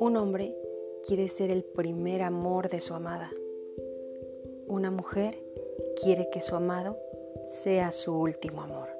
Un hombre quiere ser el primer amor de su amada. Una mujer quiere que su amado sea su último amor.